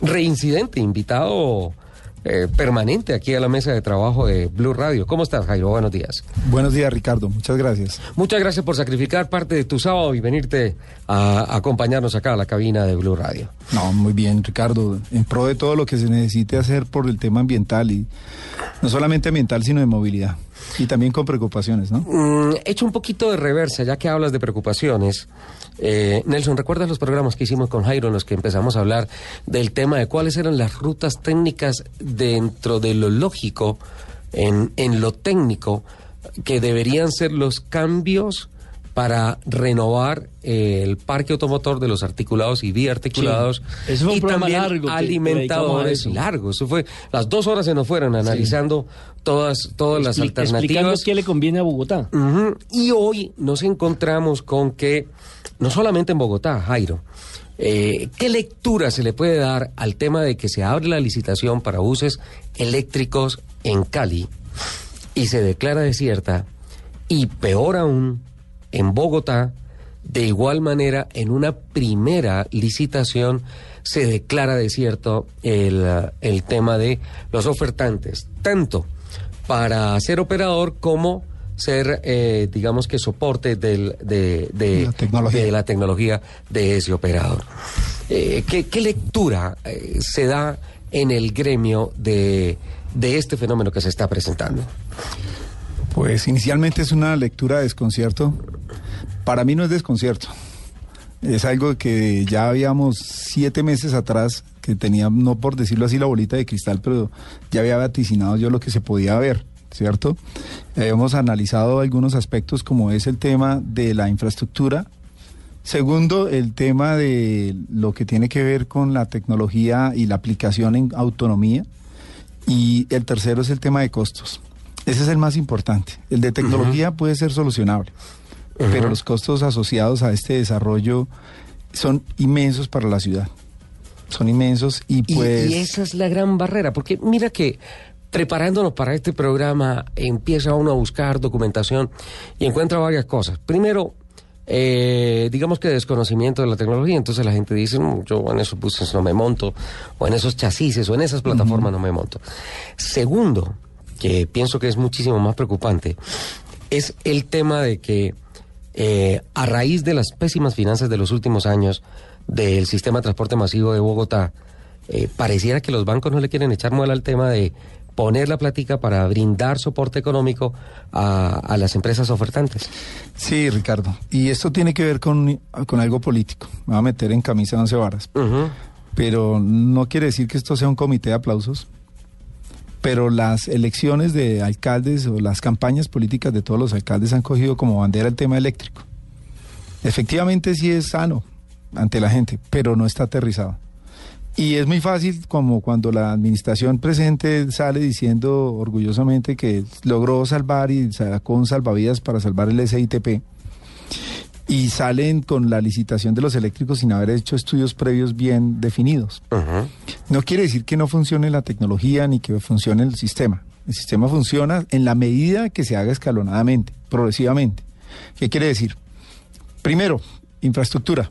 Reincidente, invitado eh, permanente aquí a la mesa de trabajo de Blue Radio. ¿Cómo estás, Jairo? Buenos días. Buenos días, Ricardo. Muchas gracias. Muchas gracias por sacrificar parte de tu sábado y venirte a acompañarnos acá a la cabina de Blue Radio. No, muy bien, Ricardo. En pro de todo lo que se necesite hacer por el tema ambiental y no solamente ambiental, sino de movilidad. Y también con preocupaciones, ¿no? Mm, hecho un poquito de reversa, ya que hablas de preocupaciones. Eh, Nelson, ¿recuerdas los programas que hicimos con Jairo en los que empezamos a hablar del tema de cuáles eran las rutas técnicas dentro de lo lógico, en, en lo técnico, que deberían ser los cambios para renovar eh, el parque automotor de los articulados y biarticulados Sí. Eso fue un y también largo alimentadores largos. Eso fue las dos horas se nos fueron analizando todas todas las Explicando alternativas. qué le conviene a Bogotá. Y hoy nos encontramos con que, no solamente en Bogotá, Jairo, eh, ¿qué lectura se le puede dar al tema de que se abre la licitación para buses eléctricos en Cali y se declara desierta? Y peor aún, en Bogotá, de igual manera, en una primera licitación se declara desierto el, el tema de los ofertantes, tanto para ser operador como ser, eh, digamos que soporte del, de, de- La tecnología. de la tecnología de ese operador. Eh, ¿qué, qué lectura eh, se da en el gremio de, de este fenómeno que se está presentando? Pues inicialmente es una lectura de desconcierto. Para mí no es desconcierto. Es algo que ya habíamos siete meses atrás, que tenía, no por decirlo así, la bolita de cristal, pero ya había vaticinado yo lo que se podía ver, ¿cierto? Hemos analizado algunos aspectos como es el tema de la infraestructura. Segundo, el tema de lo que tiene que ver con la tecnología y la aplicación en autonomía. Y el tercero es el tema de costos. Ese es el más importante. El de tecnología puede ser solucionable, pero los costos asociados a este desarrollo son inmensos para la ciudad. Son inmensos y pues... y, esa es la gran barrera, porque mira que preparándonos para este programa empieza uno a buscar documentación y encuentra varias cosas. Primero, eh, digamos que desconocimiento de la tecnología, entonces la gente dice, "Mm, yo en esos buses no me monto, o en esos chasis, o en esas plataformas no me monto. Segundo, que pienso que es muchísimo más preocupante, es el tema de que eh, a raíz de las pésimas finanzas de los últimos años del sistema de transporte masivo de Bogotá, eh, pareciera que los bancos no le quieren echar muela al tema de poner la plática para brindar soporte económico a, a las empresas ofertantes. Sí, Ricardo. Y esto tiene que ver con, con algo político. Me voy a meter en camisa de once varas. Pero no quiere decir que esto sea un comité de aplausos. Pero las elecciones de alcaldes o las campañas políticas de todos los alcaldes han cogido como bandera el tema eléctrico. Efectivamente sí es sano ante la gente, pero no está aterrizado. Y es muy fácil como cuando la administración presente sale diciendo orgullosamente que logró salvar y sacó un salvavidas para salvar el SITP y salen con la licitación de los eléctricos sin haber hecho estudios previos bien definidos. No quiere decir que no funcione la tecnología ni que funcione el sistema. El sistema funciona en la medida que se haga escalonadamente, progresivamente. ¿Qué quiere decir? Primero, infraestructura.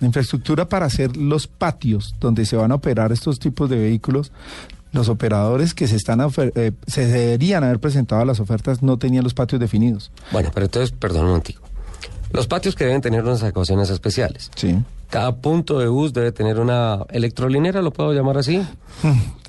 La infraestructura para hacer los patios donde se van a operar estos tipos de vehículos. Los operadores que se están eh, se deberían haber presentado a las ofertas no tenían los patios definidos. Bueno, pero entonces, perdón un momentico. Los patios que deben tener unas adecuaciones especiales. Sí. Cada punto de bus debe tener una electrolinera, ¿lo puedo llamar así?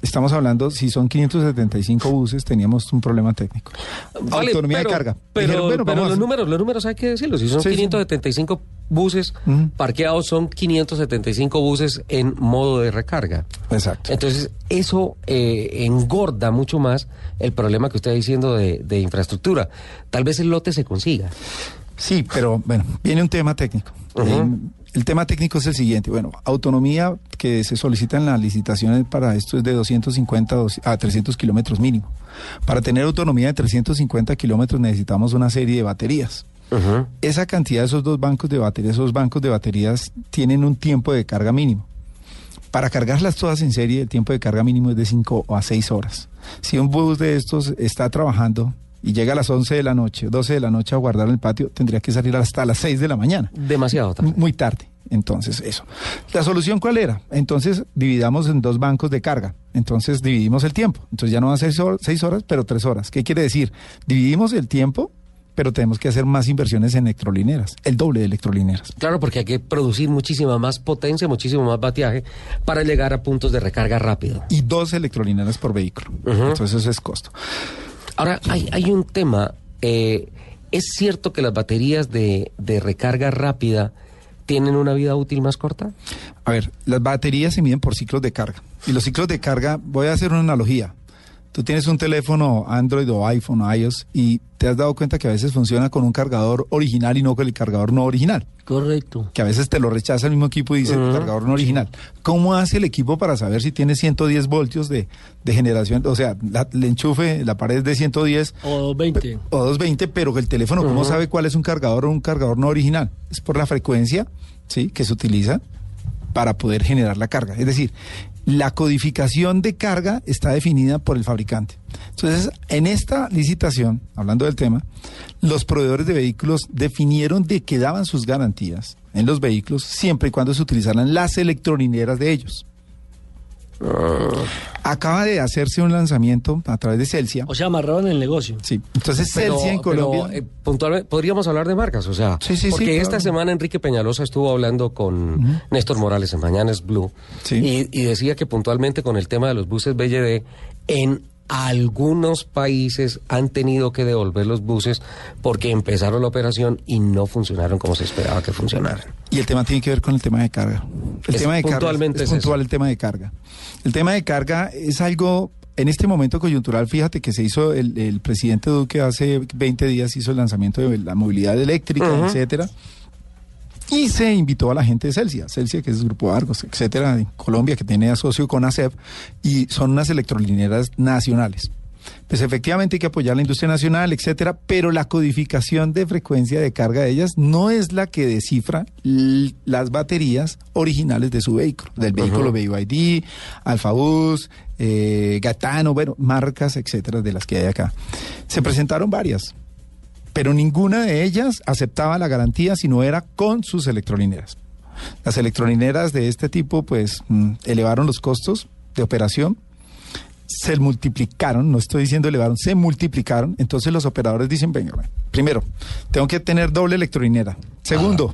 Estamos hablando, si son 575 buses, teníamos un problema técnico. Vale, Autonomía pero- de carga. Pero, Dijeron, bueno, pero los números, los números hay que decirlos. Si son Sí, sí. 575 buses Ujú. parqueados, son 575 buses en modo de recarga. Exacto. Entonces, eso eh, engorda mucho más el problema que usted está diciendo de, de infraestructura. Tal vez el lote se consiga. Sí, pero bueno, viene un tema técnico. Eh, El tema técnico es el siguiente. Bueno, autonomía que se solicita en las licitaciones para esto es de 250 a 300 kilómetros mínimo. Para tener autonomía de 350 kilómetros necesitamos una serie de baterías. Esa cantidad de esos dos bancos de baterías, esos bancos de baterías tienen un tiempo de carga mínimo. Para cargarlas todas en serie, el tiempo de carga mínimo es de 5 a 6 horas. Si un bus de estos está trabajando y llega a las 11 de la noche, 12 de la noche a guardar en el patio, tendría que salir hasta las 6 de la mañana. Demasiado tarde. Muy tarde. Entonces, eso. ¿La solución cuál era? Entonces, dividamos en dos bancos de carga. Entonces, dividimos el tiempo. Entonces, ya no va a ser 6 horas, pero 3 horas. ¿Qué quiere decir? Dividimos el tiempo pero tenemos que hacer más inversiones en electrolineras, el doble de electrolineras. Claro, porque hay que producir muchísima más potencia, muchísimo más bateaje para llegar a puntos de recarga rápido. Y dos electrolineras por vehículo. Entonces eso es costo. Ahora, hay, hay un tema. Eh, ¿Es cierto que las baterías de, de recarga rápida tienen una vida útil más corta? A ver, las baterías se miden por ciclos de carga. Y los ciclos de carga, voy a hacer una analogía. Tú tienes un teléfono Android o iPhone o iOS y te has dado cuenta que a veces funciona con un cargador original y no con el cargador no original. Correcto. Que a veces te lo rechaza el mismo equipo y dice cargador no original. ¿Cómo hace el equipo para saber si tiene 110 voltios de, generación? O sea, la, el enchufe, la pared de 110. O 220. O 220, pero el teléfono, ¿cómo sabe cuál es un cargador o un cargador no original? Es por la frecuencia, ¿sí? Que se utiliza para poder generar la carga. Es decir, la codificación de carga está definida por el fabricante. Entonces, en esta licitación, hablando del tema, los proveedores de vehículos definieron de que daban sus garantías en los vehículos siempre y cuando se utilizaran las electrolineras de ellos. Acaba de hacerse un lanzamiento a través de Celsia. O sea, amarraron el negocio. Sí. Entonces, Celsia en Colombia. eh, puntualmente, podríamos hablar de marcas, o sea. Sí, sí, sí, porque esta claro. semana Enrique Peñalosa estuvo hablando con Néstor Morales en Mañanas Blue. Sí. Y, y decía que puntualmente con el tema de los buses BLD, en algunos países han tenido que devolver los buses porque empezaron la operación y no funcionaron como se esperaba que funcionaran. Y el tema tiene que ver con el tema de carga. El Es tema de carga es, es puntual eso. el tema de carga. El tema de carga es algo en este momento coyuntural, fíjate que se hizo el, el presidente Duque hace 20 días hizo el lanzamiento de la movilidad eléctrica, etcétera. Y se invitó a la gente de Celsia, Celsia que es el Grupo Argos, etcétera, en Colombia que tiene asocio con ASEP y son unas electrolineras nacionales. Pues efectivamente hay que apoyar la industria nacional, etcétera, pero la codificación de frecuencia de carga de ellas no es la que descifra las baterías originales de su vehículo, del vehículo BYD, Alfabus, eh, Gatano, bueno, marcas, etcétera, de las que hay acá. Se presentaron varias, pero ninguna de ellas aceptaba la garantía si no era con sus electrolineras. Las electrolineras de este tipo, pues, mm, elevaron los costos de operación, se multiplicaron, no estoy diciendo elevaron, se multiplicaron. Entonces los operadores dicen, venga, primero, tengo que tener doble electrolinera. Segundo,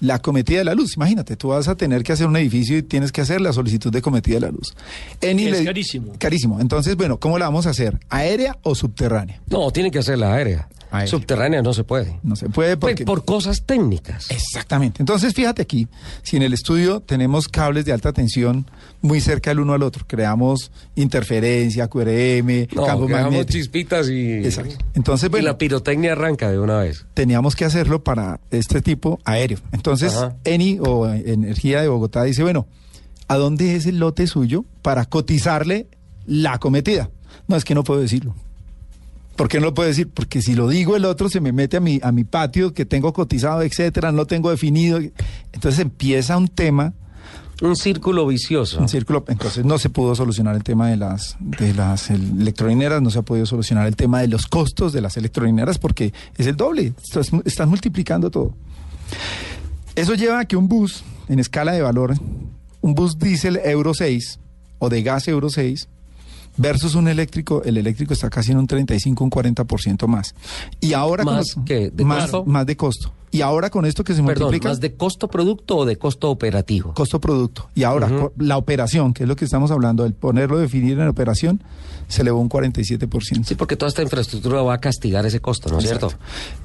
la cometida de la luz. Imagínate, tú vas a tener que hacer un edificio y tienes que hacer la solicitud de cometida de la luz. Eni Es le- carísimo. Carísimo. Entonces, bueno, ¿cómo la vamos a hacer? ¿Aérea o subterránea? No, tiene que ser la aérea. Subterránea no se puede. No se puede Pues porque... por cosas técnicas. Exactamente. Entonces, fíjate aquí, si en el estudio tenemos cables de alta tensión muy cerca el uno al otro, creamos interferencia, QRM, No, campo magnético. chispitas y, Exacto. Entonces, y bueno, la pirotecnia arranca de una vez. teníamos que hacerlo para este tipo aéreo. Entonces, Ajá. Eni o Energía de Bogotá dice, bueno, ¿a dónde es el lote suyo para cotizarle la cometida? No, es que no puedo decirlo. ¿Por qué no lo puedo decir? Porque si lo digo el otro se me mete a mi, a mi patio que tengo cotizado, etcétera, no tengo definido. Entonces empieza un tema, Un círculo vicioso. un círculo. Entonces no se pudo solucionar el tema de las, de las electrolineras, no se ha podido solucionar el tema de los costos de las electrolineras porque es el doble. Estás, estás multiplicando todo. Eso lleva a que un bus, en escala de valor, un bus diésel Euro 6 o de gas Euro 6, versus un eléctrico, el eléctrico está casi en un 35, un 40% más. Y ahora ¿Más qué? ¿De más, costo? más de costo. Y ahora con esto que se Perdón, multiplica ¿más de costo producto o de costo operativo? costo producto. Y ahora la operación, que es lo que estamos hablando, el ponerlo definir en operación, se elevó un 47%. Sí, porque toda esta infraestructura va a castigar ese costo, ¿no es cierto?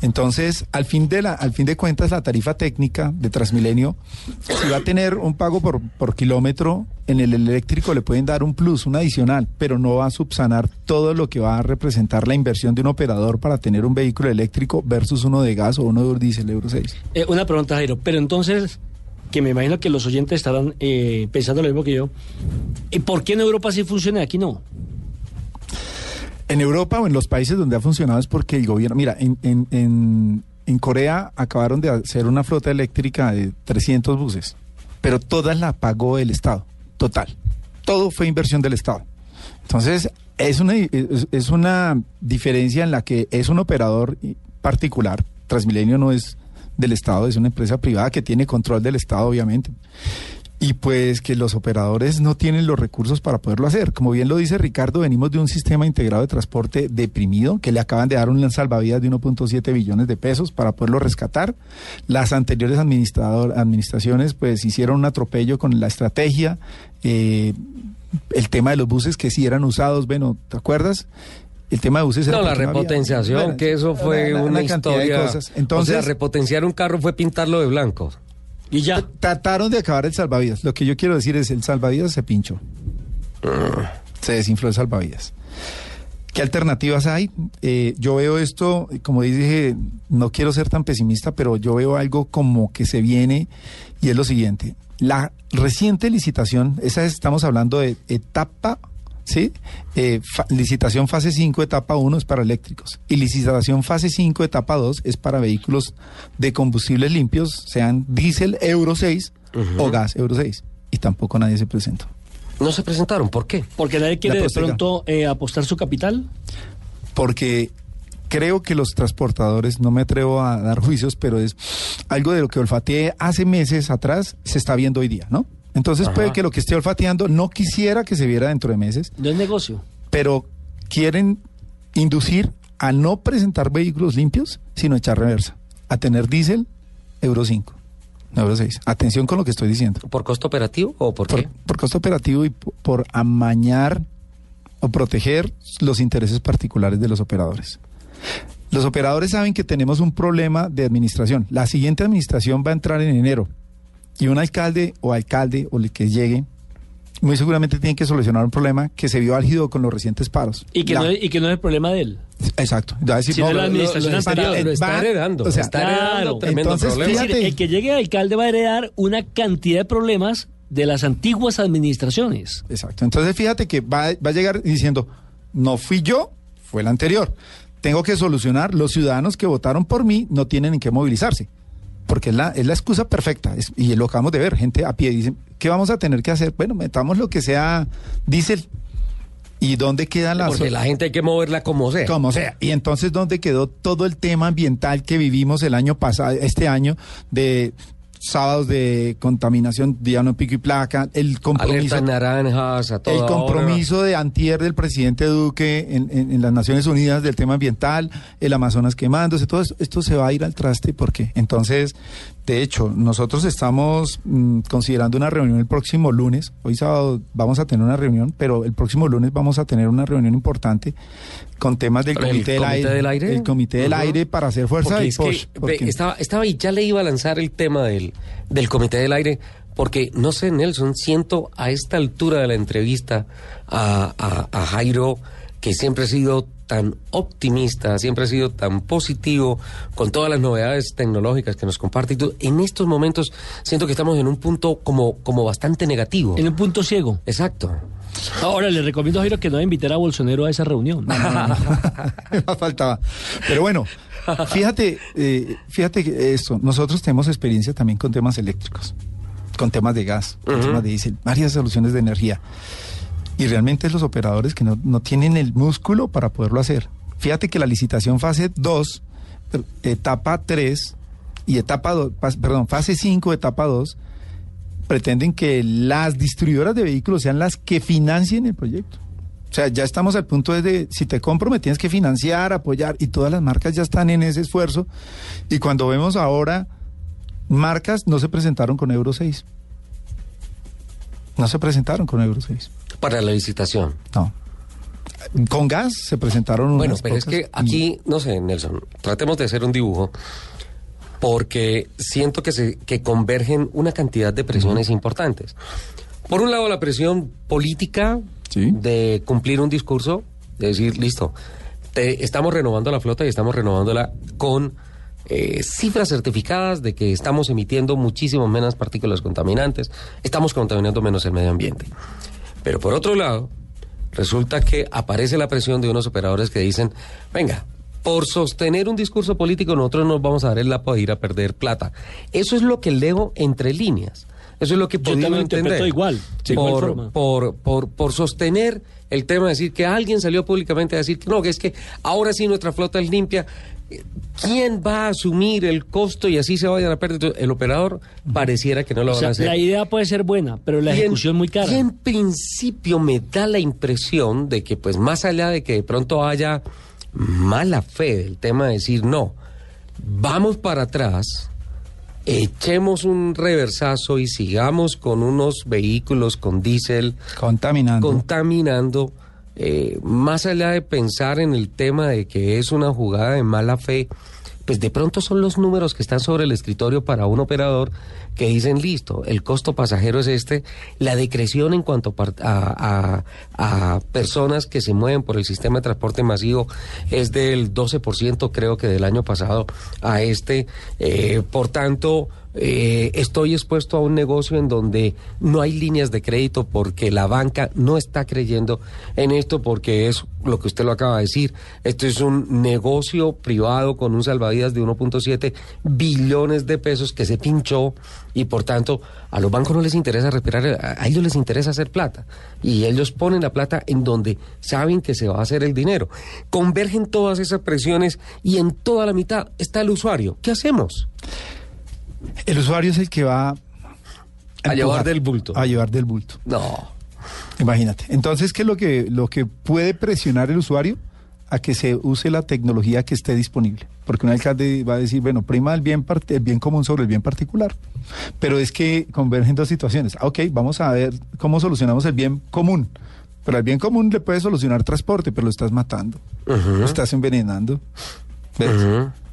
Entonces, al fin de la, al fin de cuentas, la tarifa técnica de Transmilenio, si va a tener un pago por, por kilómetro, en el eléctrico le pueden dar un plus, un adicional, pero no va a subsanar todo lo que va a representar la inversión de un operador para tener un vehículo eléctrico versus uno de gas o uno de diésel Euro 6. Eh, una pregunta, Jairo. Pero entonces, que me imagino que los oyentes estarán eh, pensando lo mismo que yo. ¿Y por qué en Europa sí funciona y aquí no? En Europa o en los países donde ha funcionado es porque el gobierno, mira, en, en, en, en Corea acabaron de hacer una flota eléctrica de 300 buses, pero toda la pagó el Estado, total. Todo fue inversión del Estado. Entonces, es una, es, una diferencia en la que es un operador particular. Transmilenio no es del Estado, es una empresa privada que tiene control del Estado, obviamente. Y pues que los operadores no tienen los recursos para poderlo hacer. Como bien lo dice Ricardo, venimos de un sistema integrado de transporte deprimido, que le acaban de dar un salvavidas de 1.7 billones de pesos para poderlo rescatar. Las anteriores administraciones pues hicieron un atropello con la estrategia. Eh, el tema de los buses que sí eran usados, bueno, ¿te acuerdas? El tema de buses era No, la había- repotenciación, que eso fue una- de historia. cosas. Entonces- o sea, repotenciar un carro fue pintarlo de blanco. Y ya. Trataron de acabar el salvavidas. Lo que yo quiero decir es, el salvavidas se pinchó. Se desinfló el salvavidas. ¿Qué alternativas hay? Eh, yo veo esto, como dije, no quiero ser tan pesimista, pero yo veo algo como que se viene y es lo siguiente. La reciente licitación, esa es- estamos hablando de etapa, ¿sí? Eh, fa- licitación fase 5, etapa 1 es para eléctricos. Y licitación fase 5, etapa 2 es para vehículos de combustibles limpios, sean diésel Euro 6 o gas Euro 6. Y tampoco nadie se presentó. No se presentaron, ¿por qué? Porque nadie quiere de pronto eh, apostar su capital. porque creo que los transportadores, no me atrevo a dar juicios, pero es algo de lo que olfateé hace meses atrás, se está viendo hoy día, ¿no? Entonces puede que lo que esté olfateando no quisiera que se viera dentro de meses, No es negocio. pero quieren inducir a no presentar vehículos limpios, sino echar reversa, a tener diésel Euro 5, no Euro 6. Atención con lo que estoy diciendo. ¿Por costo operativo o por, Por, qué? por costo operativo y por amañar o proteger los intereses particulares de los operadores. Los operadores saben que tenemos un problema de administración. La siguiente administración va a entrar en enero y un alcalde o alcalde o el que llegue muy seguramente tiene que solucionar un problema que se vio álgido con los recientes paros. Y que, La- no, es- y que no es el problema de él. Exacto. Va a decir, Si no, no, la lo- administración lo- anterior. para- Lo está va- heredando. o sea, está claro. heredando tremendo Entonces, problema. Es decir, Fíjate. el que llegue de alcalde va a heredar una cantidad de problemas de las antiguas administraciones. Exacto. Entonces fíjate que va, va a llegar diciendo, no fui yo, fue el anterior. Tengo que solucionar, los ciudadanos que votaron por mí no tienen en qué movilizarse. Porque es la, es la excusa perfecta. es- y lo acabamos de ver, gente a pie dice, ¿qué vamos a tener que hacer? Bueno, metamos lo que sea diésel. ¿Y dónde queda la... Porque la gente hay que moverla como sea. como sea. Y entonces, ¿dónde quedó todo el tema ambiental que vivimos el año pasado, este año, de sábados de contaminación, día no pico y placa, el compromiso, naranjas, a toda el hora. compromiso de antier del presidente Duque en, en- en las Naciones Unidas del tema ambiental, el Amazonas quemándose, todo esto, esto se va a ir al traste porque entonces, de hecho, nosotros estamos mm, considerando una reunión el próximo lunes, hoy sábado vamos a tener una reunión, pero el próximo lunes vamos a tener una reunión importante con temas del ¿El Comité, del, Comité aire, del Aire? el Comité del. Aire para hacer fuerza Porque y es que, porque- estaba, estaba y ya le iba a lanzar el tema del, del Comité del Aire, porque no sé, Nelson, siento a esta altura de la entrevista a, a- a Jairo, que siempre ha sido tan optimista, siempre ha sido tan positivo con todas las novedades tecnológicas que nos comparte. En estos momentos siento que estamos en un punto como, como bastante negativo. En un punto ciego. Exacto. Ahora le recomiendo a Jairo que no invitar a Bolsonaro a esa reunión. Me faltaba. Pero bueno, fíjate, eh, fíjate esto, nosotros tenemos experiencia también con temas eléctricos, con temas de gas, con temas de diésel, varias soluciones de energía. Y realmente los operadores que no, no tienen el músculo para poderlo hacer. Fíjate que la licitación fase 2, per- etapa 3 y etapa 2, perdón, fase 5, etapa 2, pretenden que las distribuidoras de vehículos sean las que financien el proyecto. O sea, ya estamos al punto de, si te compro, me tienes que financiar, apoyar, y todas las marcas ya están en ese esfuerzo. Y cuando vemos ahora, marcas no se presentaron con Euro 6. No se presentaron con Euro 6. Para la licitación. No. Con gas se presentaron Bueno, unas pero es que aquí, no sé, Nelson, tratemos de hacer un dibujo, porque siento que, se, que convergen una cantidad de presiones importantes. Por un lado, la presión política De cumplir un discurso, de decir, listo, te- estamos renovando la flota y estamos renovándola con eh, cifras certificadas de que estamos emitiendo muchísimo menos partículas contaminantes, estamos contaminando menos el medio ambiente. Pero por otro lado, resulta que aparece la presión de unos operadores que dicen, venga, por sostener un discurso político nosotros nos vamos a dar el lapo de ir a perder plata. Eso es lo que leo entre líneas. Eso es lo que Yo podemos entender. interpreto igual, de igual por, forma. por, por, por sostener el tema de decir que alguien salió públicamente a decir que no, que es que ahora sí nuestra flota es limpia. ¿Quién va a asumir el costo y así se vayan a perder? Entonces, El operador pareciera que no lo O van sea, a hacer. la idea puede ser buena, pero la Y en- ejecución muy cara. Y en principio me da la impresión de que, pues, más allá de que de pronto haya mala fe del tema de decir no, vamos para atrás, echemos un reversazo y sigamos con unos vehículos con diésel Contaminando. contaminando. eh, más allá de pensar en el tema de que es una jugada de mala fe, pues de pronto son los números que están sobre el escritorio para un operador que dicen, listo, el costo pasajero es este, la decreción en cuanto a- a personas que se mueven por el sistema de transporte masivo es del 12% creo que del año pasado a este, eh, por tanto, eh, estoy expuesto a un negocio en donde no hay líneas de crédito porque la banca no está creyendo en esto porque es lo que usted lo acaba de decir. Esto es un negocio privado con un salvavidas de 1.7 billones de pesos que se pinchó y por tanto a los bancos no les interesa respirar, a ellos les interesa hacer plata y ellos ponen la plata en donde saben que se va a hacer el dinero. Convergen todas esas presiones y en toda la mitad está el usuario. ¿Qué hacemos? El usuario es el que va A llevar del bulto. A llevar del bulto. No. Imagínate. Entonces, ¿qué es lo que, lo que puede presionar el usuario? A que se use la tecnología que esté disponible. Porque un alcalde va a decir, bueno, prima el bien, part- el bien común sobre el bien particular. Pero es que convergen dos situaciones. Ah, Ok, vamos a ver cómo solucionamos el bien común. Pero al bien común le puedes solucionar transporte, pero lo estás matando. Lo estás envenenando.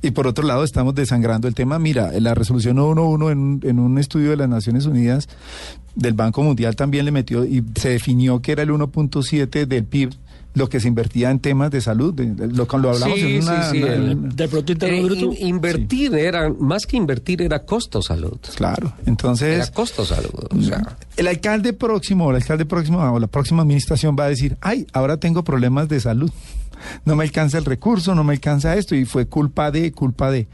Y por otro lado, estamos desangrando el tema. Mira, en la resolución 1.1 en, en un estudio de las Naciones Unidas del Banco Mundial también le metió y se definió que era el 1.7 del PIB lo que se invertía en temas de salud. de- de- lo, lo hablamos Sí, en una... sí, sí, una- el- Interno Eh, Bruto. in- invertir era, más que invertir, era costo salud. Claro, entonces... Era costo salud. O sea, El alcalde próximo, o el alcalde próximo, o la próxima administración va a decir, ay, ahora tengo problemas de salud. No me alcanza el recurso, no me alcanza esto, y fue culpa de, culpa de.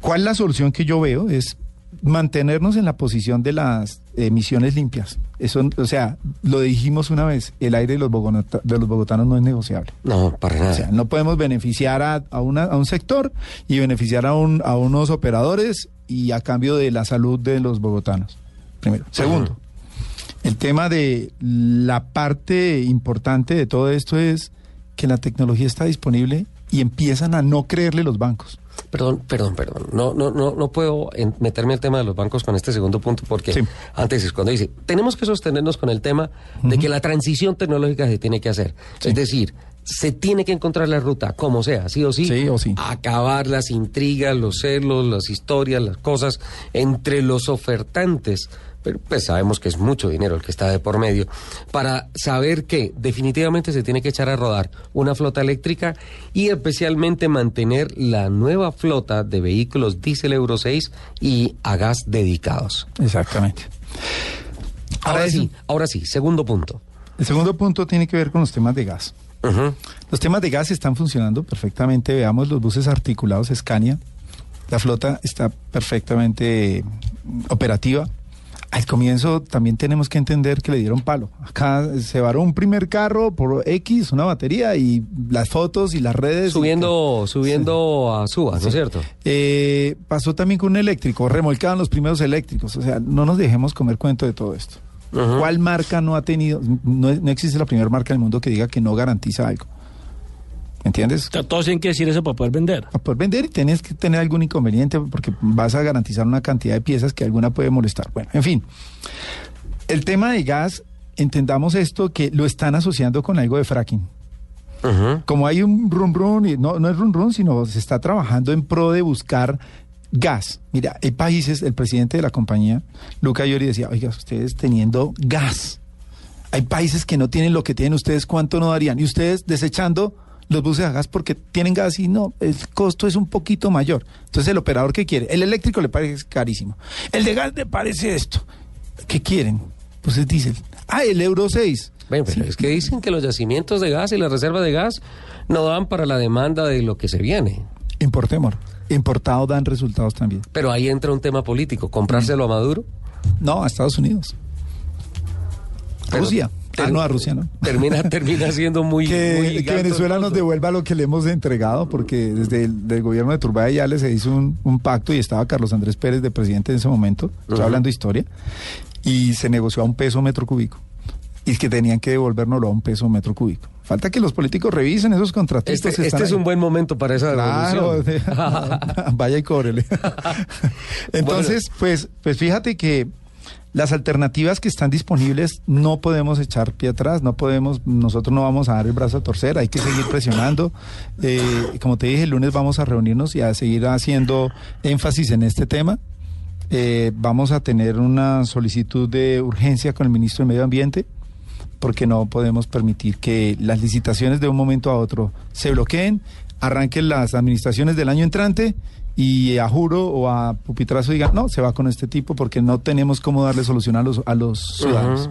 ¿Cuál es la solución que yo veo? Es mantenernos en la posición de las emisiones limpias. Eso, o sea, lo dijimos una vez, el aire de los, bogota- de los bogotanos no es negociable. no, para nada. O sea, no podemos beneficiar a, a una- a un sector y beneficiar a, un- a unos operadores y a cambio de la salud de los bogotanos. Primero. Segundo, el tema de la parte importante de todo esto es que la tecnología está disponible y empiezan a no creerle los bancos. Perdón, perdón, perdón. No, no, no, no puedo meterme al tema de los bancos con este segundo punto porque Sí. antes es cuando dice, tenemos que sostenernos con el tema de que la transición tecnológica se tiene que hacer. Es decir, se tiene que encontrar la ruta, como sea, sí o sí. Sí o sí. Acabar las intrigas, los celos, las historias, las cosas entre los ofertantes. Pero pues sabemos que es mucho dinero el que está de por medio. Para saber que definitivamente se tiene que echar a rodar una flota eléctrica y especialmente mantener la nueva flota de vehículos diésel Euro 6 y a gas dedicados. Exactamente. Ahora sí, ahora sí, segundo punto. El segundo punto tiene que ver con los temas de gas. Los temas de gas están funcionando perfectamente. Veamos los buses articulados Scania. La flota está perfectamente operativa. Al comienzo también tenemos que entender que le dieron palo. Acá se varó un primer carro por X, una batería y las fotos y las redes. Subiendo, subiendo a Suba, ¿no es cierto? Eh, pasó también con un eléctrico, remolcaban los primeros eléctricos. O sea, no nos dejemos comer cuento de todo esto. ¿Cuál marca no ha tenido? No, no existe la primera marca del mundo que diga que no garantiza algo. ¿Me entiendes? O sea, todos tienen que decir eso para poder vender. Para poder vender y tienes que tener algún inconveniente porque vas a garantizar una cantidad de piezas que alguna puede molestar. Bueno, en fin. El tema de gas, entendamos esto que lo están asociando con algo de fracking. Como hay un run run, y no, no es run run, sino se está trabajando en pro de buscar gas. Mira, hay países, el presidente de la compañía, Luca Iori, decía, oiga, ustedes teniendo gas. Hay países que no tienen lo que tienen ustedes, ¿cuánto no darían? Y ustedes desechando los buses a gas porque tienen gas y no, el costo es un poquito mayor. Entonces el operador que quiere, el eléctrico le parece carísimo, el de gas le parece esto. ¿Qué quieren? Pues es diésel. Ah, el Euro 6. Bueno, pero Sí. es que dicen que los yacimientos de gas y la reserva de gas no dan para la demanda de lo que se viene. Importemos. Importado dan resultados también. Pero ahí entra un tema político. ¿Comprárselo a Maduro? No, a Estados Unidos. Pero Rusia. Ah, no, a Rusia no. Termina, termina siendo muy. que, muy que Venezuela nos devuelva lo que le hemos entregado, porque desde el del gobierno de Turbay ya se hizo un, un pacto y estaba Carlos Andrés Pérez de presidente en ese momento, estoy Ujú. hablando de historia, y se negoció a un peso metro cúbico. Y que tenían que devolvérnoslo a un peso metro cúbico. Falta que los políticos revisen esos contratos. Este, este es un buen momento para esa Claro, devolución. vaya y cóbrele. Entonces, pues, pues fíjate que las alternativas que están disponibles no podemos echar pie atrás, no podemos, nosotros no vamos a dar el brazo a torcer, hay que seguir presionando. Eh, como te dije, el lunes vamos a reunirnos y a seguir haciendo énfasis en este tema. Eh, vamos a tener una solicitud de urgencia con el ministro de Medio Ambiente porque no podemos permitir que las licitaciones de un momento a otro se bloqueen, arranquen las administraciones del año entrante y a juro o a pupitrazo digan, no, se va con este tipo porque no tenemos cómo darle solución a los, a los ciudadanos.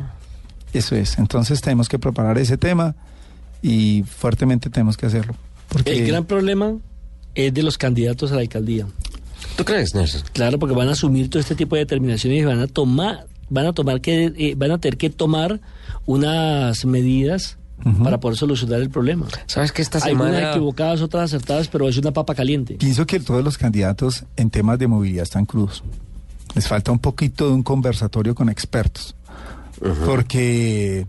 Eso es, entonces tenemos que preparar ese tema y fuertemente tenemos que hacerlo. Porque El gran problema es de los candidatos a la alcaldía. ¿Tú crees, Nelson? Claro, porque van a asumir todo este tipo de determinaciones y van a tomar, van a tomar que, eh, van a tener que tomar unas medidas Ujú. para poder solucionar el problema. ¿Sabes que esta Algunas semana... equivocadas, otras acertadas, pero es una papa caliente. pienso que todos los candidatos en temas de movilidad están crudos. Les falta un poquito de un conversatorio con expertos. Porque,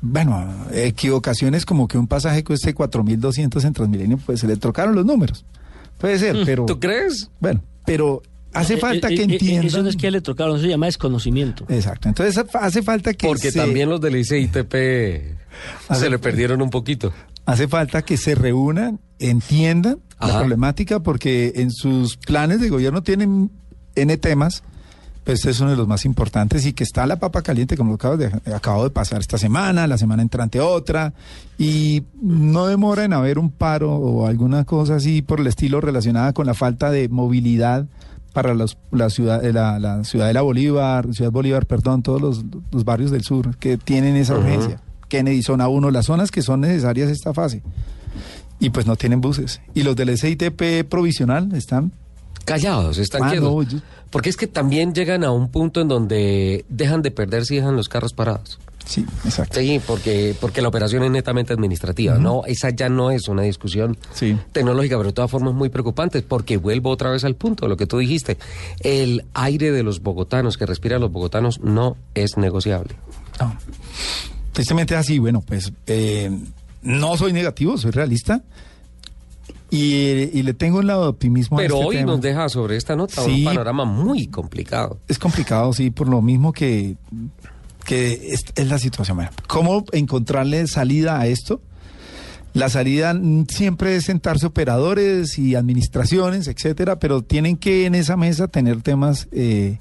bueno, equivocaciones como que un pasaje cueste 4.200 en Transmilenio, pues se le trocaron los números. Puede ser, pero... ¿Tú crees? Bueno, pero hace Eh, falta eh, que eh, entiendan... Eso no es que le tocaron, eso se llama desconocimiento. Exacto, entonces hace falta que Porque se- también los del ICITP Hace- se le perdieron un poquito. Hace falta que se reúnan, entiendan la problemática, porque en sus planes de gobierno tienen N temas, pero este es uno de los más importantes y que está la papa caliente, como lo acabo de, acabo de pasar esta semana, la semana entrante otra, y no demora en haber un paro o alguna cosa así por el estilo relacionada con la falta de movilidad para los, la ciudad de la, la ciudad de la Bolívar, ciudad Bolívar, perdón, todos los, los barrios del sur que tienen esa urgencia. Kennedy, zona 1, las zonas que son necesarias esta fase. Y pues no tienen buses. Y los del SITP provisional están Callados, están Ah, quietos. no, yo- Porque es que también llegan a un punto en donde dejan de perderse y dejan los carros parados. Sí, exacto. Sí, porque, porque la operación es netamente administrativa, ¿no? Esa ya no es una discusión Sí. tecnológica, pero de todas formas muy preocupante, porque vuelvo otra vez al punto, lo que tú dijiste. El aire de los bogotanos, que respiran los bogotanos, no es negociable. No. Tristemente es así, bueno, pues eh, no soy negativo, soy realista. Y, y le tengo un lado de optimismo a Pero este hoy tema. nos deja sobre esta nota Sí. un panorama muy complicado. Es complicado, sí, por lo mismo que, que es, la situación. ¿Cómo encontrarle salida a esto? La salida siempre es sentarse operadores y administraciones, etcétera, pero tienen que en esa mesa tener temas eh,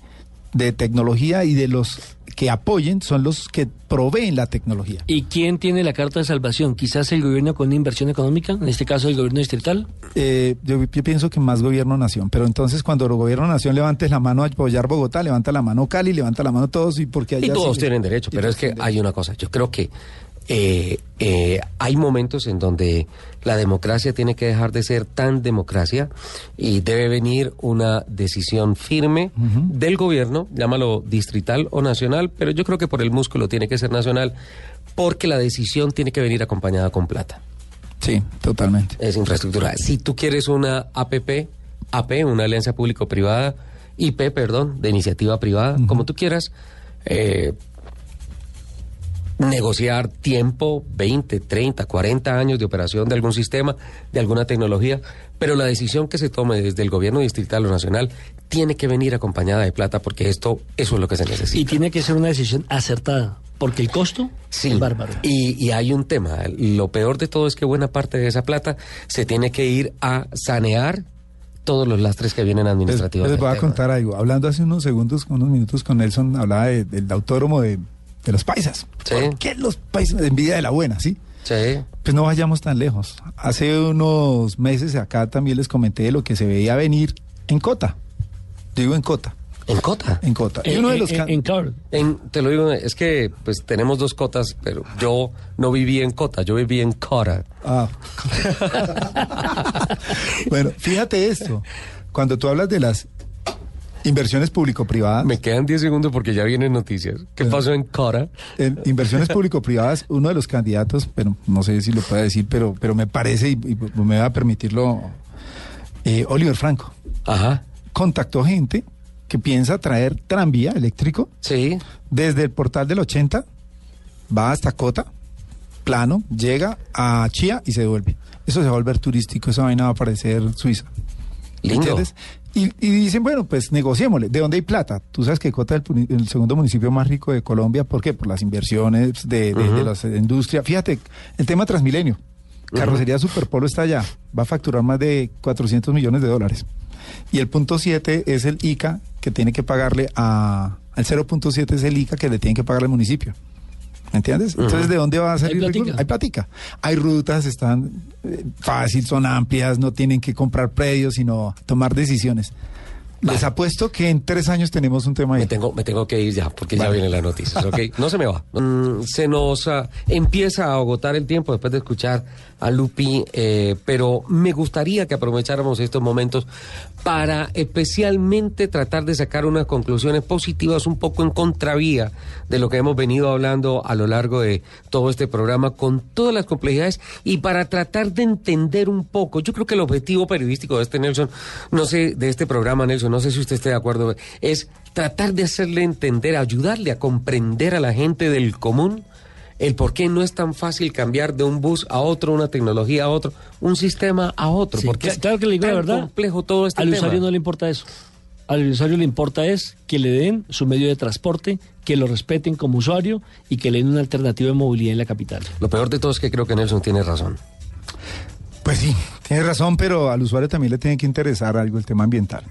de tecnología y de los que apoyen son los que proveen la tecnología. ¿Y quién tiene la carta de salvación? Quizás el gobierno con una inversión económica, en este caso el gobierno distrital. Eh, yo, yo pienso que más gobierno nación, pero entonces cuando el gobierno nación levantes la mano a apoyar Bogotá, levanta la mano Cali, levanta la mano todos y porque allá Y todos sí- tienen derecho, pero es que hay una cosa, yo creo que eh, eh, hay momentos en donde la democracia tiene que dejar de ser tan democracia y debe venir una decisión firme del gobierno, llámalo distrital o nacional, pero yo creo que por el músculo tiene que ser nacional, porque la decisión tiene que venir acompañada con plata. Sí, totalmente. Es infraestructura. Si tú quieres una APP, AP, una alianza público-privada, IP, perdón, de iniciativa privada, como tú quieras, eh, negociar tiempo, 20, 30, 40 años de operación de algún sistema, de alguna tecnología, pero la decisión que se tome desde el gobierno distrital o nacional tiene que venir acompañada de plata porque esto, eso es lo que se necesita. Y tiene que ser una decisión acertada, porque el costo Sí, es bárbaro. Y, y hay un tema. Lo peor de todo es que buena parte de esa plata se tiene que ir a sanear todos los lastres que vienen Les, administrativos. les voy a contar algo. Hablando hace unos segundos, unos minutos con Nelson, hablaba de- del autódromo de, de los paisas. Sí. ¿Por qué los paisas? Envidia de la buena, ¿sí? Sí. Pues no vayamos tan lejos. Hace unos meses acá también les comenté de lo que se veía venir en Cota. Digo en Cota. En Cota. En Cota. Y En, uno de en- los en En- te lo digo, es que pues tenemos dos cotas, pero yo no viví en Cota, yo viví en Cora. Ah. bueno, fíjate esto. Cuando tú hablas de las inversiones público-privadas, Me quedan 10 segundos porque ya vienen noticias. ¿Qué pasó en Cora? en inversiones público-privadas, uno de los candidatos, pero no sé si lo puede decir, pero, pero me parece y, y me va a permitirlo, eh, Oliver Franco, Ajá. contactó gente que piensa traer tranvía eléctrico Sí. desde el portal del 80, va hasta Cota, plano, llega a Chía y se devuelve. Eso se va a volver turístico, esa vaina va a parecer Suiza. ¿Me Lindo. entiendes? Y, y dicen, bueno, pues negociémosle. ¿De dónde hay plata? Tú sabes que Cota es el, segundo municipio más rico de Colombia. ¿Por qué? Por las inversiones de, de, de las industrias. Fíjate, el tema Transmilenio. Carrocería Superpolo está allá. Va a facturar más de 400 millones de dólares. Y el punto 7 es el ICA que tiene que pagarle a... Al 0.7 es el ICA que le tiene que pagar al municipio. ¿Me entiendes? Entonces, ¿de dónde va a salir? platica. recurso? Hay platica. Hay rutas, están eh, fácil, son amplias, no tienen que comprar predios, sino tomar decisiones. Les apuesto que en tres años tenemos un tema ahí. Me tengo, me tengo que ir ya, porque ya Vale. vienen las noticias, ¿ok? No se me va. Mm, se nos ah, empieza a agotar el tiempo después de escuchar a Lupi, eh, pero me gustaría que aprovecháramos estos momentos para especialmente tratar de sacar unas conclusiones positivas un poco en contravía de lo que hemos venido hablando a lo largo de todo este programa con todas las complejidades y para tratar de entender un poco. Yo creo que el objetivo periodístico de este Nelson, no sé, de este programa Nelson, no sé si usted esté de acuerdo, es tratar de hacerle entender, ayudarle a comprender a la gente del común el por qué no es tan fácil cambiar de un bus a otro, una tecnología a otro, un sistema a otro. Sí, porque cla- es claro que le digo la verdad. complejo todo este Al tema. usuario no le importa eso. Al usuario le importa es que le den su medio de transporte, que lo respeten como usuario y que le den una alternativa de movilidad en la capital. Lo peor de todo es que creo que Nelson tiene razón. Pues sí, tienes razón, pero al usuario también le tiene que interesar algo el tema ambiental.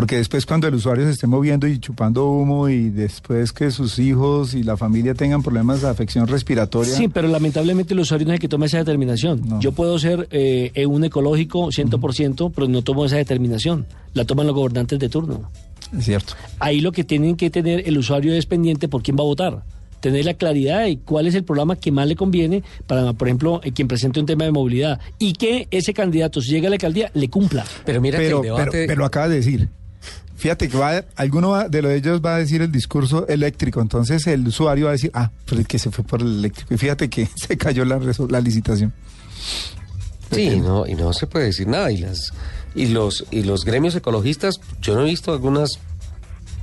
Porque después cuando el usuario se esté moviendo y chupando humo y después que sus hijos y la familia tengan problemas de afección respiratoria, Sí, pero lamentablemente el usuario no es el que toma esa determinación. No. Yo puedo ser eh, un ecológico 100%, pero no tomo esa determinación. La toman los gobernantes de turno. es cierto. Ahí lo que tienen que tener el usuario es pendiente por quién va a votar. Tener la claridad de cuál es el programa que más le conviene para, por ejemplo, eh, quien presente un tema de movilidad y que ese candidato, si llega a la alcaldía, le cumpla. Pero mira pero, que el debate... pero, pero lo acabas de decir. Fíjate que va, alguno va- de lo de ellos va a decir el discurso eléctrico, entonces el usuario va a decir, ah, pero el que se fue por el eléctrico. Y fíjate que se cayó la, la licitación. Sí, no, y no se puede decir nada. Y las y los y los gremios ecologistas, yo no he visto algunas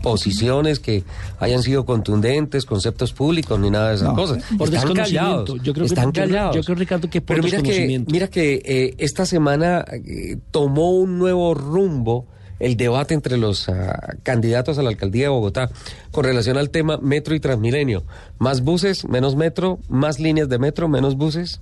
posiciones que hayan sido contundentes, conceptos públicos ni nada de esas No, cosas. por Están callados. Yo creo que- están yo creo- callados. yo creo, Ricardo, que por Pero mira que mira que eh, esta semana eh, tomó un nuevo rumbo el debate entre los ah, candidatos a la alcaldía de Bogotá con relación al tema metro y transmilenio. Más buses, menos metro, más líneas de metro, menos buses.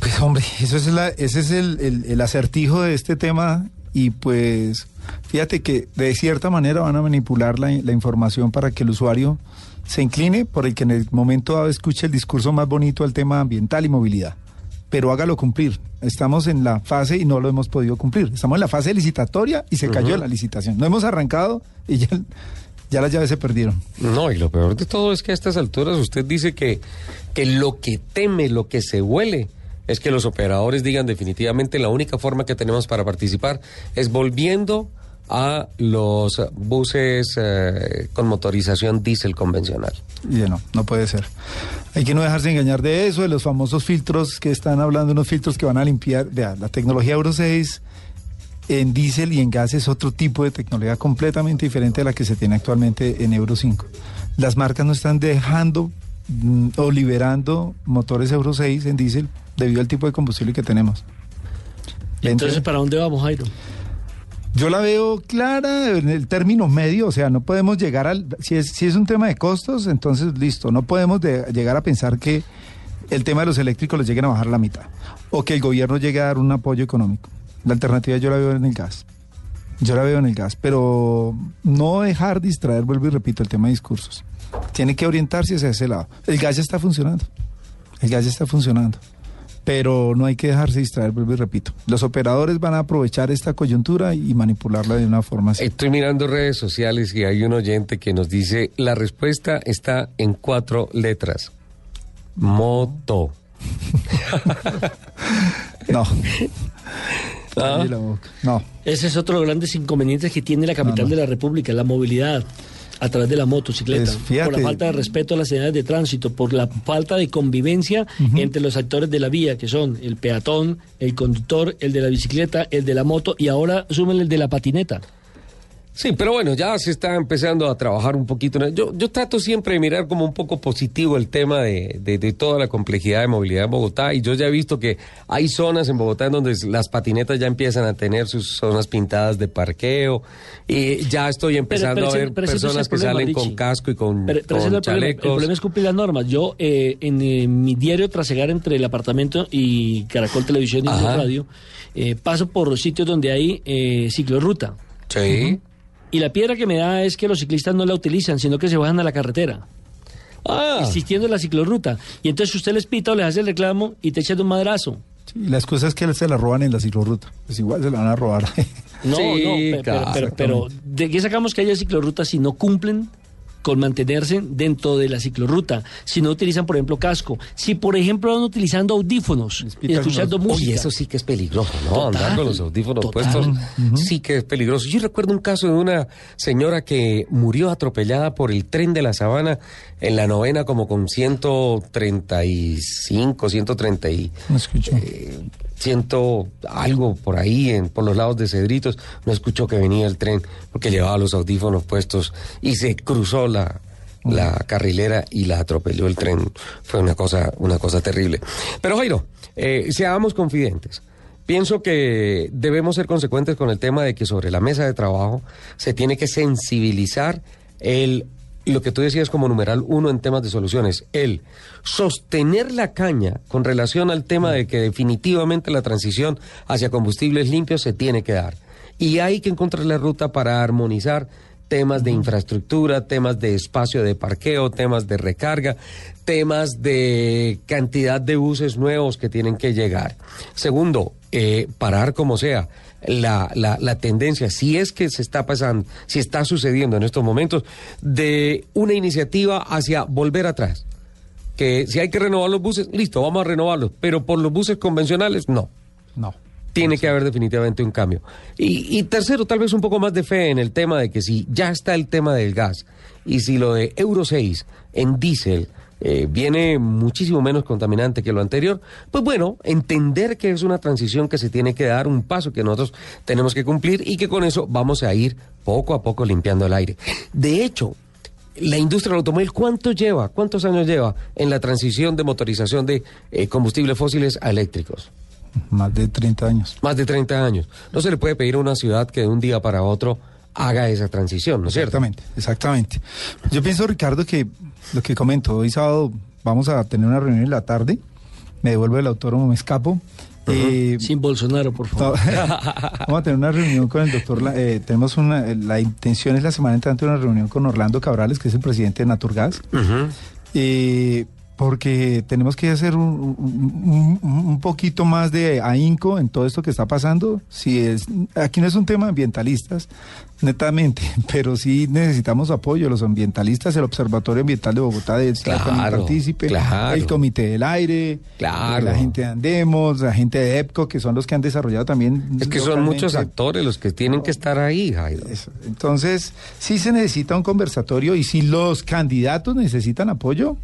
Pues hombre, eso es la, ese es el, el- el acertijo de este tema y pues fíjate que de cierta manera van a manipular la, información para que el usuario se incline por el que en el momento escuche el discurso más bonito al tema ambiental y movilidad, pero hágalo cumplir. Estamos en la fase y no lo hemos podido cumplir. Estamos en la fase licitatoria y se cayó la licitación. No hemos arrancado y ya, ya las llaves se perdieron. No, y lo peor de todo es que a estas alturas usted dice que, que lo que teme, lo que se huele, es que los operadores digan definitivamente la única forma que tenemos para participar es volviendo a los buses eh, con motorización diésel convencional. Y ya no, no puede ser. Hay que no dejarse engañar de eso, de los famosos filtros que están hablando, unos filtros que van a limpiar. Vea, la tecnología Euro 6 en diésel y en gas es otro tipo de tecnología completamente diferente a la que se tiene actualmente en Euro 5. Las marcas no están dejando mm, o liberando motores Euro 6 en diésel debido al tipo de combustible que tenemos. Entonces, ¿para dónde vamos, Jairo? Yo la veo clara en el término medio, o sea, no podemos llegar al... Si es, si es un tema de costos, entonces listo, no podemos de- llegar a pensar que el tema de los eléctricos los lleguen a bajar la mitad o que el gobierno llegue a dar un apoyo económico. La alternativa yo la veo en el gas. Yo la veo en el gas, pero no dejar distraer, vuelvo y repito, el tema de discursos. Tiene que orientarse hacia ese lado. El gas ya está funcionando. El gas ya está funcionando. Pero no hay que dejarse distraer, vuelvo y repito. Los operadores van a aprovechar esta coyuntura y manipularla de una forma así. Estoy mirando redes sociales y hay un oyente que nos dice, la respuesta está en cuatro letras. Moto. No. Ah. No. Ese es otro de los grandes inconvenientes que tiene la capital No, no. de la República, la movilidad a través de la motocicleta, Pues, por la falta de respeto a las señales de tránsito, por la falta de convivencia entre los actores de la vía, que son el peatón, el conductor, el de la bicicleta, el de la moto y ahora sumen el de la patineta. Sí, pero bueno, ya se está empezando a trabajar un poquito. Yo, yo trato siempre de mirar como un poco positivo el tema de, de- de toda la complejidad de movilidad en Bogotá. Y yo ya he visto que hay zonas en Bogotá en donde las patinetas ya empiezan a tener sus zonas pintadas de parqueo. Y ya estoy empezando pero a ver pero personas que problema, salen Richie. con casco y con, con es el problema. El chalecos. problema es cumplir las normas. Yo, eh, en eh, mi diario trasegar entre el apartamento y Caracol Televisión y Ajá. Radio, eh, paso por sitios donde hay eh, ciclorruta. Sí. Y la piedra que me da es que los ciclistas no la utilizan, sino que se bajan a la carretera, Ah, existiendo la ciclorruta. Y entonces usted les pita o les hace el reclamo y te echan de un madrazo. Sí, la excusa es que se la roban en la ciclorruta. Pues igual se la van a robar. No, Sí, no, pero, pero, pero ¿de qué sacamos que haya ciclorrutas si no cumplen con mantenerse dentro de la ciclorruta? Si no utilizan, por ejemplo, casco. Si, por ejemplo, van utilizando audífonos y escuchando música. Oye, eso sí que es peligroso, ¿no? Total, Andar con los audífonos total. puestos sí que es peligroso. Yo recuerdo un caso de una señora que murió atropellada por el tren de la sabana en la novena como con 135, 130 y No escucho. eh, ciento algo por ahí en, por los lados de Cedritos. No escuchó que venía el tren porque llevaba los audífonos puestos y se cruzó la la carrilera y la atropelló el tren. Fue una cosa, una cosa terrible. Pero Jairo, eh, seamos confidentes. Pienso que debemos ser consecuentes con el tema de que sobre la mesa de trabajo se tiene que sensibilizar el lo que tú decías como numeral uno en temas de soluciones, el sostener la caña con relación al tema de que definitivamente la transición hacia combustibles limpios se tiene que dar. Y hay que encontrar la ruta para armonizar temas de infraestructura, temas de espacio de parqueo, temas de recarga, temas de cantidad de buses nuevos que tienen que llegar. Segundo, eh, parar como sea. La, la, la tendencia, si es que se está pasando, si está sucediendo en estos momentos, de una iniciativa hacia volver atrás. Que si hay que renovar los buses, listo, vamos a renovarlos, pero por los buses convencionales, no No. tiene que haber definitivamente un cambio. Y, y tercero, tal vez un poco más de fe en el tema de que si ya está el tema del gas y si lo de Euro 6 en diésel eh, viene muchísimo menos contaminante que lo anterior, pues bueno, entender que es una transición que se tiene que dar, un paso que nosotros tenemos que cumplir y que con eso vamos a ir poco a poco limpiando el aire. De hecho, la industria del automóvil, ¿cuánto lleva? ¿Cuántos años lleva en la transición de motorización de eh, combustibles fósiles a eléctricos? Más de 30 años. Más de 30 años. No se le puede pedir a una ciudad que de un día para otro haga esa transición, ¿no es cierto? Exactamente, exactamente. Yo pienso, Ricardo, que lo que comento, hoy sábado vamos a tener una reunión en la tarde, me devuelvo el autónomo, me escapo. Eh, Sin Bolsonaro, por favor. vamos a tener una reunión con el doctor, eh, tenemos una, la intención es la semana entrante una reunión con Orlando Cabrales, que es el presidente de Naturgas, Ujú. eh, porque tenemos que hacer un, un- poquito más de ahínco en todo esto que está pasando. Si es, aquí no es un tema de ambientalistas, netamente, pero sí necesitamos apoyo los ambientalistas, el Observatorio Ambiental de Bogotá de Claro, partícipe, claro. el Comité del Aire, Claro. la gente de Andemos, la gente de EPCO, que son los que han desarrollado también. Es que son muchos actores los que tienen que estar ahí, Jairo. Eso. Entonces, sí se necesita un conversatorio y si los candidatos necesitan apoyo,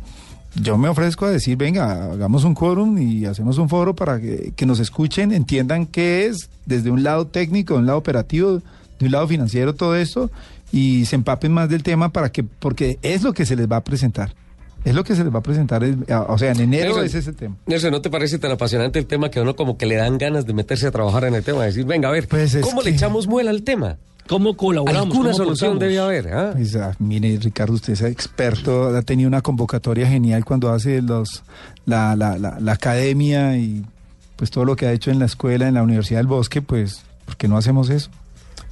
yo me ofrezco a decir, venga, hagamos un quórum y hacemos un foro para que, que nos escuchen, entiendan qué es desde un lado técnico, de un lado operativo, de un lado financiero todo esto y se empapen más del tema para que, porque es lo que se les va a presentar. Es lo que se les va a presentar, es- o sea, en enero Nelson, es ese tema. Nelson, ¿no te parece tan apasionante el tema que a uno como que le dan ganas de meterse a trabajar en el tema? Decir, venga, a ver, Pues es ¿cómo le echamos muela al tema? ¿Cómo colaboramos? Alguna ¿Cómo solución debe haber, ¿ah? Pues, ah, mire, Ricardo, usted es experto, ha tenido una convocatoria genial cuando hace los la, la, la, la academia y pues todo lo que ha hecho en la escuela, en la Universidad del Bosque, pues, ¿por qué no hacemos eso?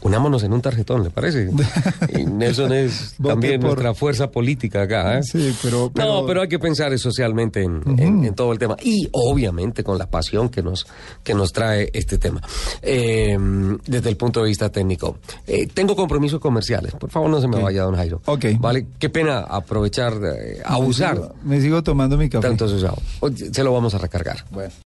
Unámonos en un tarjetón, ¿le parece? Y Nelson es también por- nuestra fuerza política acá. ¿eh? Sí, pero- pero- No, pero hay que pensar socialmente en, en- en todo el tema. Y obviamente con la pasión que nos, que nos trae este tema. Eh, desde el punto de vista técnico. Eh, tengo compromisos comerciales. Por favor, no se me vaya, don Jairo. Ok. Vale, qué pena aprovechar, eh, abusar Me sigo, me sigo tomando mi café. tanto se usado. Se lo vamos a recargar. Bueno.